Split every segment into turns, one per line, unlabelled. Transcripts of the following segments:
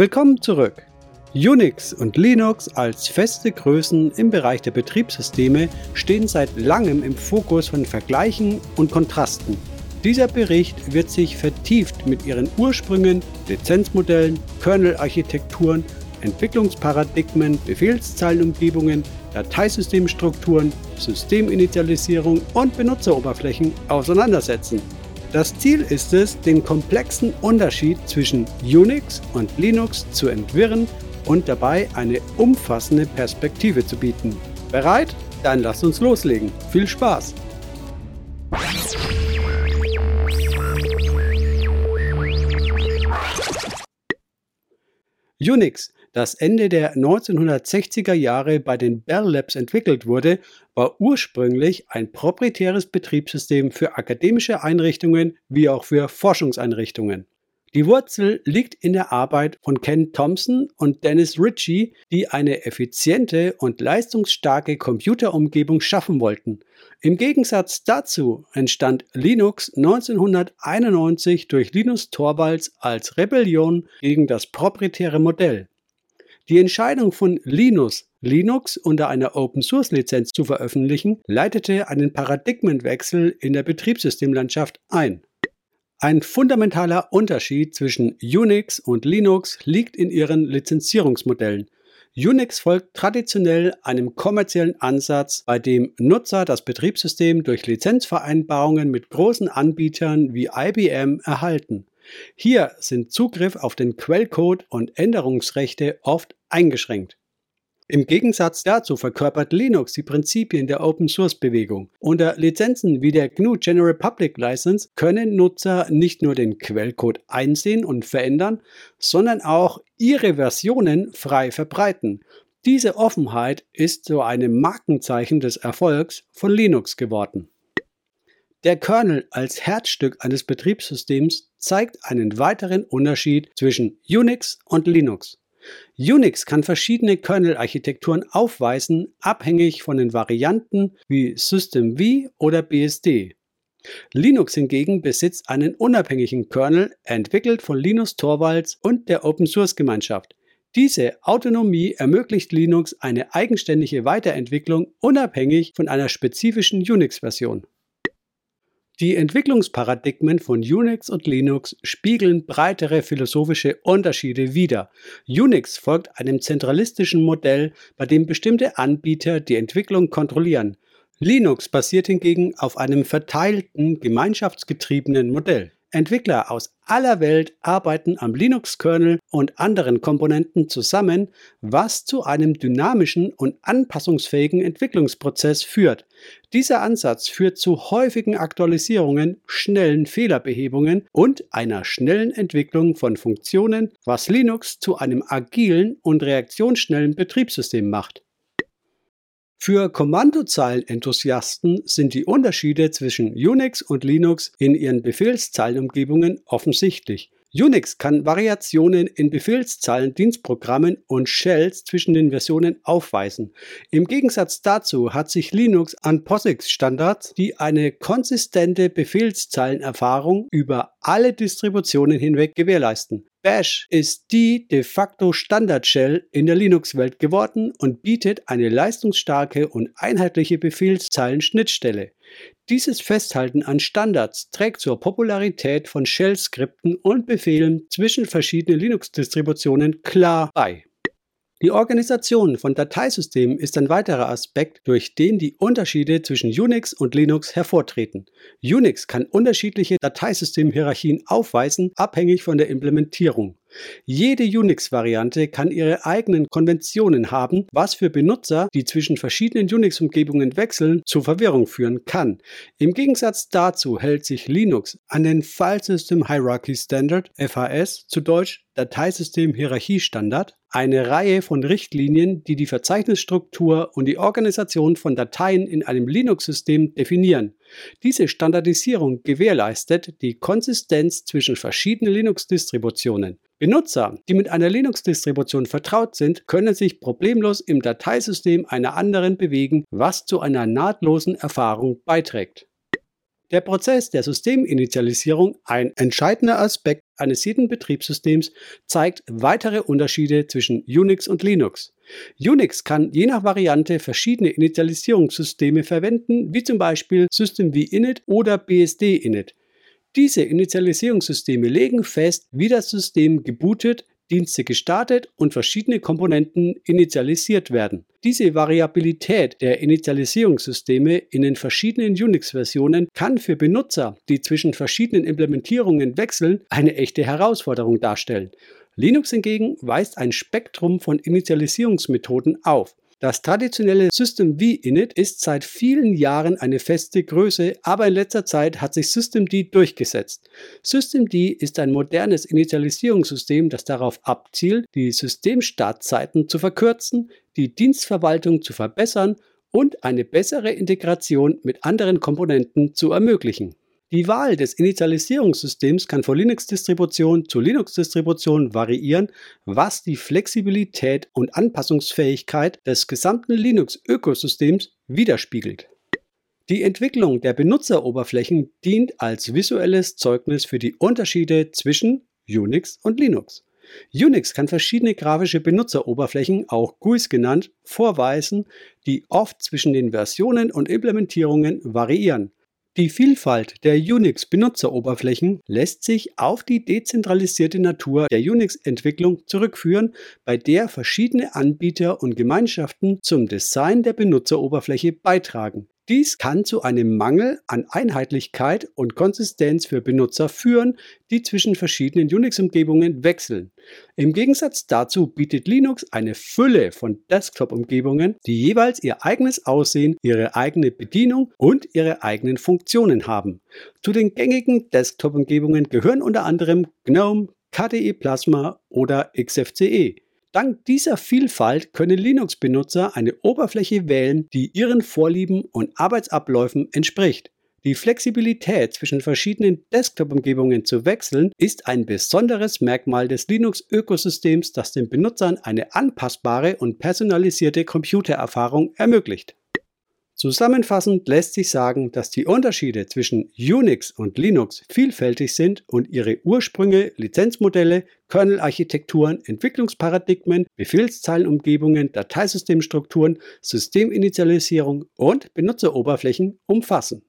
Willkommen zurück. Unix und Linux als feste Größen im Bereich der Betriebssysteme stehen seit langem im Fokus von Vergleichen und Kontrasten. Dieser Bericht wird sich vertieft mit ihren Ursprüngen, Lizenzmodellen, Kernel-Architekturen, Entwicklungsparadigmen, Befehlszeilenumgebungen, Dateisystemstrukturen, Systeminitialisierung und Benutzeroberflächen auseinandersetzen. Das Ziel ist es, den komplexen Unterschied zwischen Unix und Linux zu entwirren und dabei eine umfassende Perspektive zu bieten. Bereit? Dann lasst uns loslegen. Viel Spaß! Unix das Ende der 1960er Jahre bei den Bell Labs entwickelt wurde, war ursprünglich ein proprietäres Betriebssystem für akademische Einrichtungen wie auch für Forschungseinrichtungen. Die Wurzel liegt in der Arbeit von Ken Thompson und Dennis Ritchie, die eine effiziente und leistungsstarke Computerumgebung schaffen wollten. Im Gegensatz dazu entstand Linux 1991 durch Linus Torvalds als Rebellion gegen das proprietäre Modell. Die Entscheidung von Linus, Linux unter einer Open-Source-Lizenz zu veröffentlichen, leitete einen Paradigmenwechsel in der Betriebssystemlandschaft ein. Ein fundamentaler Unterschied zwischen Unix und Linux liegt in ihren Lizenzierungsmodellen. Unix folgt traditionell einem kommerziellen Ansatz, bei dem Nutzer das Betriebssystem durch Lizenzvereinbarungen mit großen Anbietern wie IBM erhalten. Hier sind Zugriff auf den Quellcode und Änderungsrechte oft eingeschränkt. Im Gegensatz dazu verkörpert Linux die Prinzipien der Open Source Bewegung. Unter Lizenzen wie der GNU General Public License können Nutzer nicht nur den Quellcode einsehen und verändern, sondern auch ihre Versionen frei verbreiten. Diese Offenheit ist zu einem Markenzeichen des Erfolgs von Linux geworden. Der Kernel als Herzstück eines Betriebssystems zeigt einen weiteren Unterschied zwischen Unix und Linux. Unix kann verschiedene Kernel-Architekturen aufweisen, abhängig von den Varianten wie Systemv oder BSD. Linux hingegen besitzt einen unabhängigen Kernel, entwickelt von Linus Torvalds und der Open-Source-Gemeinschaft. Diese Autonomie ermöglicht Linux eine eigenständige Weiterentwicklung unabhängig von einer spezifischen Unix-Version. Die Entwicklungsparadigmen von Unix und Linux spiegeln breitere philosophische Unterschiede wider. Unix folgt einem zentralistischen Modell, bei dem bestimmte Anbieter die Entwicklung kontrollieren. Linux basiert hingegen auf einem verteilten, gemeinschaftsgetriebenen Modell. Entwickler aus aller Welt arbeiten am Linux-Kernel und anderen Komponenten zusammen, was zu einem dynamischen und anpassungsfähigen Entwicklungsprozess führt. Dieser Ansatz führt zu häufigen Aktualisierungen, schnellen Fehlerbehebungen und einer schnellen Entwicklung von Funktionen, was Linux zu einem agilen und reaktionsschnellen Betriebssystem macht. Für Kommandozeilenenthusiasten sind die Unterschiede zwischen Unix und Linux in ihren Befehlszeilenumgebungen offensichtlich. Unix kann Variationen in Befehlszeilen, Dienstprogrammen und Shells zwischen den Versionen aufweisen. Im Gegensatz dazu hat sich Linux an POSIX-Standards, die eine konsistente Befehlszeilenerfahrung über alle Distributionen hinweg gewährleisten. Bash ist die de facto Standard-Shell in der Linux-Welt geworden und bietet eine leistungsstarke und einheitliche Befehlszeilen-Schnittstelle. Dieses Festhalten an Standards trägt zur Popularität von Shell-Skripten und Befehlen zwischen verschiedenen Linux-Distributionen klar bei. Die Organisation von Dateisystemen ist ein weiterer Aspekt, durch den die Unterschiede zwischen Unix und Linux hervortreten. Unix kann unterschiedliche Dateisystemhierarchien aufweisen, abhängig von der Implementierung. Jede Unix-Variante kann ihre eigenen Konventionen haben, was für Benutzer, die zwischen verschiedenen Unix-Umgebungen wechseln, zu Verwirrung führen kann. Im Gegensatz dazu hält sich Linux an den File System Hierarchy Standard, FHS, zu Deutsch Dateisystem Hierarchiestandard, eine Reihe von Richtlinien, die die Verzeichnisstruktur und die Organisation von Dateien in einem Linux-System definieren. Diese Standardisierung gewährleistet die Konsistenz zwischen verschiedenen Linux-Distributionen. Benutzer, die mit einer Linux-Distribution vertraut sind, können sich problemlos im Dateisystem einer anderen bewegen, was zu einer nahtlosen Erfahrung beiträgt. Der Prozess der Systeminitialisierung, ein entscheidender Aspekt eines jeden Betriebssystems, zeigt weitere Unterschiede zwischen Unix und Linux. Unix kann je nach Variante verschiedene Initialisierungssysteme verwenden, wie zum Beispiel System Init oder BSD Init. Diese Initialisierungssysteme legen fest, wie das System gebootet, Dienste gestartet und verschiedene Komponenten initialisiert werden. Diese Variabilität der Initialisierungssysteme in den verschiedenen Unix-Versionen kann für Benutzer, die zwischen verschiedenen Implementierungen wechseln, eine echte Herausforderung darstellen. Linux hingegen weist ein Spektrum von Initialisierungsmethoden auf. Das traditionelle System v Init ist seit vielen Jahren eine feste Größe, aber in letzter Zeit hat sich Systemd durchgesetzt. Systemd ist ein modernes Initialisierungssystem, das darauf abzielt, die Systemstartzeiten zu verkürzen, die Dienstverwaltung zu verbessern und eine bessere Integration mit anderen Komponenten zu ermöglichen. Die Wahl des Initialisierungssystems kann von Linux-Distribution zu Linux-Distribution variieren, was die Flexibilität und Anpassungsfähigkeit des gesamten Linux-Ökosystems widerspiegelt. Die Entwicklung der Benutzeroberflächen dient als visuelles Zeugnis für die Unterschiede zwischen Unix und Linux. Unix kann verschiedene grafische Benutzeroberflächen, auch GUIs genannt, vorweisen, die oft zwischen den Versionen und Implementierungen variieren. Die Vielfalt der Unix-Benutzeroberflächen lässt sich auf die dezentralisierte Natur der Unix-Entwicklung zurückführen, bei der verschiedene Anbieter und Gemeinschaften zum Design der Benutzeroberfläche beitragen. Dies kann zu einem Mangel an Einheitlichkeit und Konsistenz für Benutzer führen, die zwischen verschiedenen Unix-Umgebungen wechseln. Im Gegensatz dazu bietet Linux eine Fülle von Desktop-Umgebungen, die jeweils ihr eigenes Aussehen, ihre eigene Bedienung und ihre eigenen Funktionen haben. Zu den gängigen Desktop-Umgebungen gehören unter anderem GNOME, KDE Plasma oder XFCE. Dank dieser Vielfalt können Linux-Benutzer eine Oberfläche wählen, die ihren Vorlieben und Arbeitsabläufen entspricht. Die Flexibilität zwischen verschiedenen Desktop-Umgebungen zu wechseln ist ein besonderes Merkmal des Linux-Ökosystems, das den Benutzern eine anpassbare und personalisierte Computererfahrung ermöglicht. Zusammenfassend lässt sich sagen, dass die Unterschiede zwischen Unix und Linux vielfältig sind und ihre Ursprünge, Lizenzmodelle, Kernelarchitekturen, Entwicklungsparadigmen, Befehlszeilenumgebungen, Dateisystemstrukturen, Systeminitialisierung und Benutzeroberflächen umfassen.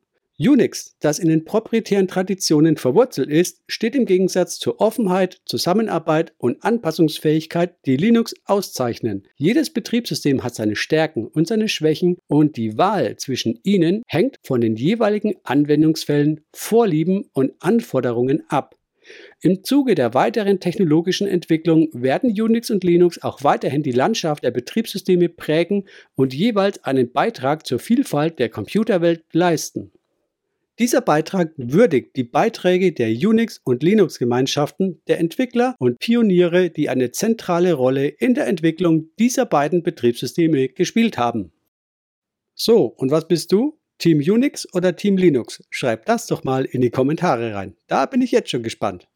Unix, das in den proprietären Traditionen verwurzelt ist, steht im Gegensatz zur Offenheit, Zusammenarbeit und Anpassungsfähigkeit, die Linux auszeichnen. Jedes Betriebssystem hat seine Stärken und seine Schwächen und die Wahl zwischen ihnen hängt von den jeweiligen Anwendungsfällen, Vorlieben und Anforderungen ab. Im Zuge der weiteren technologischen Entwicklung werden Unix und Linux auch weiterhin die Landschaft der Betriebssysteme prägen und jeweils einen Beitrag zur Vielfalt der Computerwelt leisten. Dieser Beitrag würdigt die Beiträge der Unix- und Linux-Gemeinschaften, der Entwickler und Pioniere, die eine zentrale Rolle in der Entwicklung dieser beiden Betriebssysteme gespielt haben. So, und was bist du? Team Unix oder Team Linux? Schreib das doch mal in die Kommentare rein. Da bin ich jetzt schon gespannt.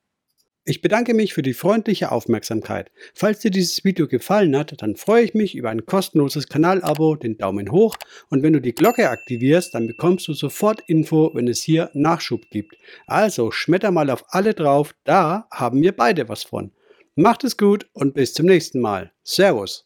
Ich bedanke mich für die freundliche Aufmerksamkeit. Falls dir dieses Video gefallen hat, dann freue ich mich über ein kostenloses Kanalabo, den Daumen hoch und wenn du die Glocke aktivierst, dann bekommst du sofort Info, wenn es hier Nachschub gibt. Also schmetter mal auf alle drauf, da haben wir beide was von. Macht es gut und bis zum nächsten Mal. Servus.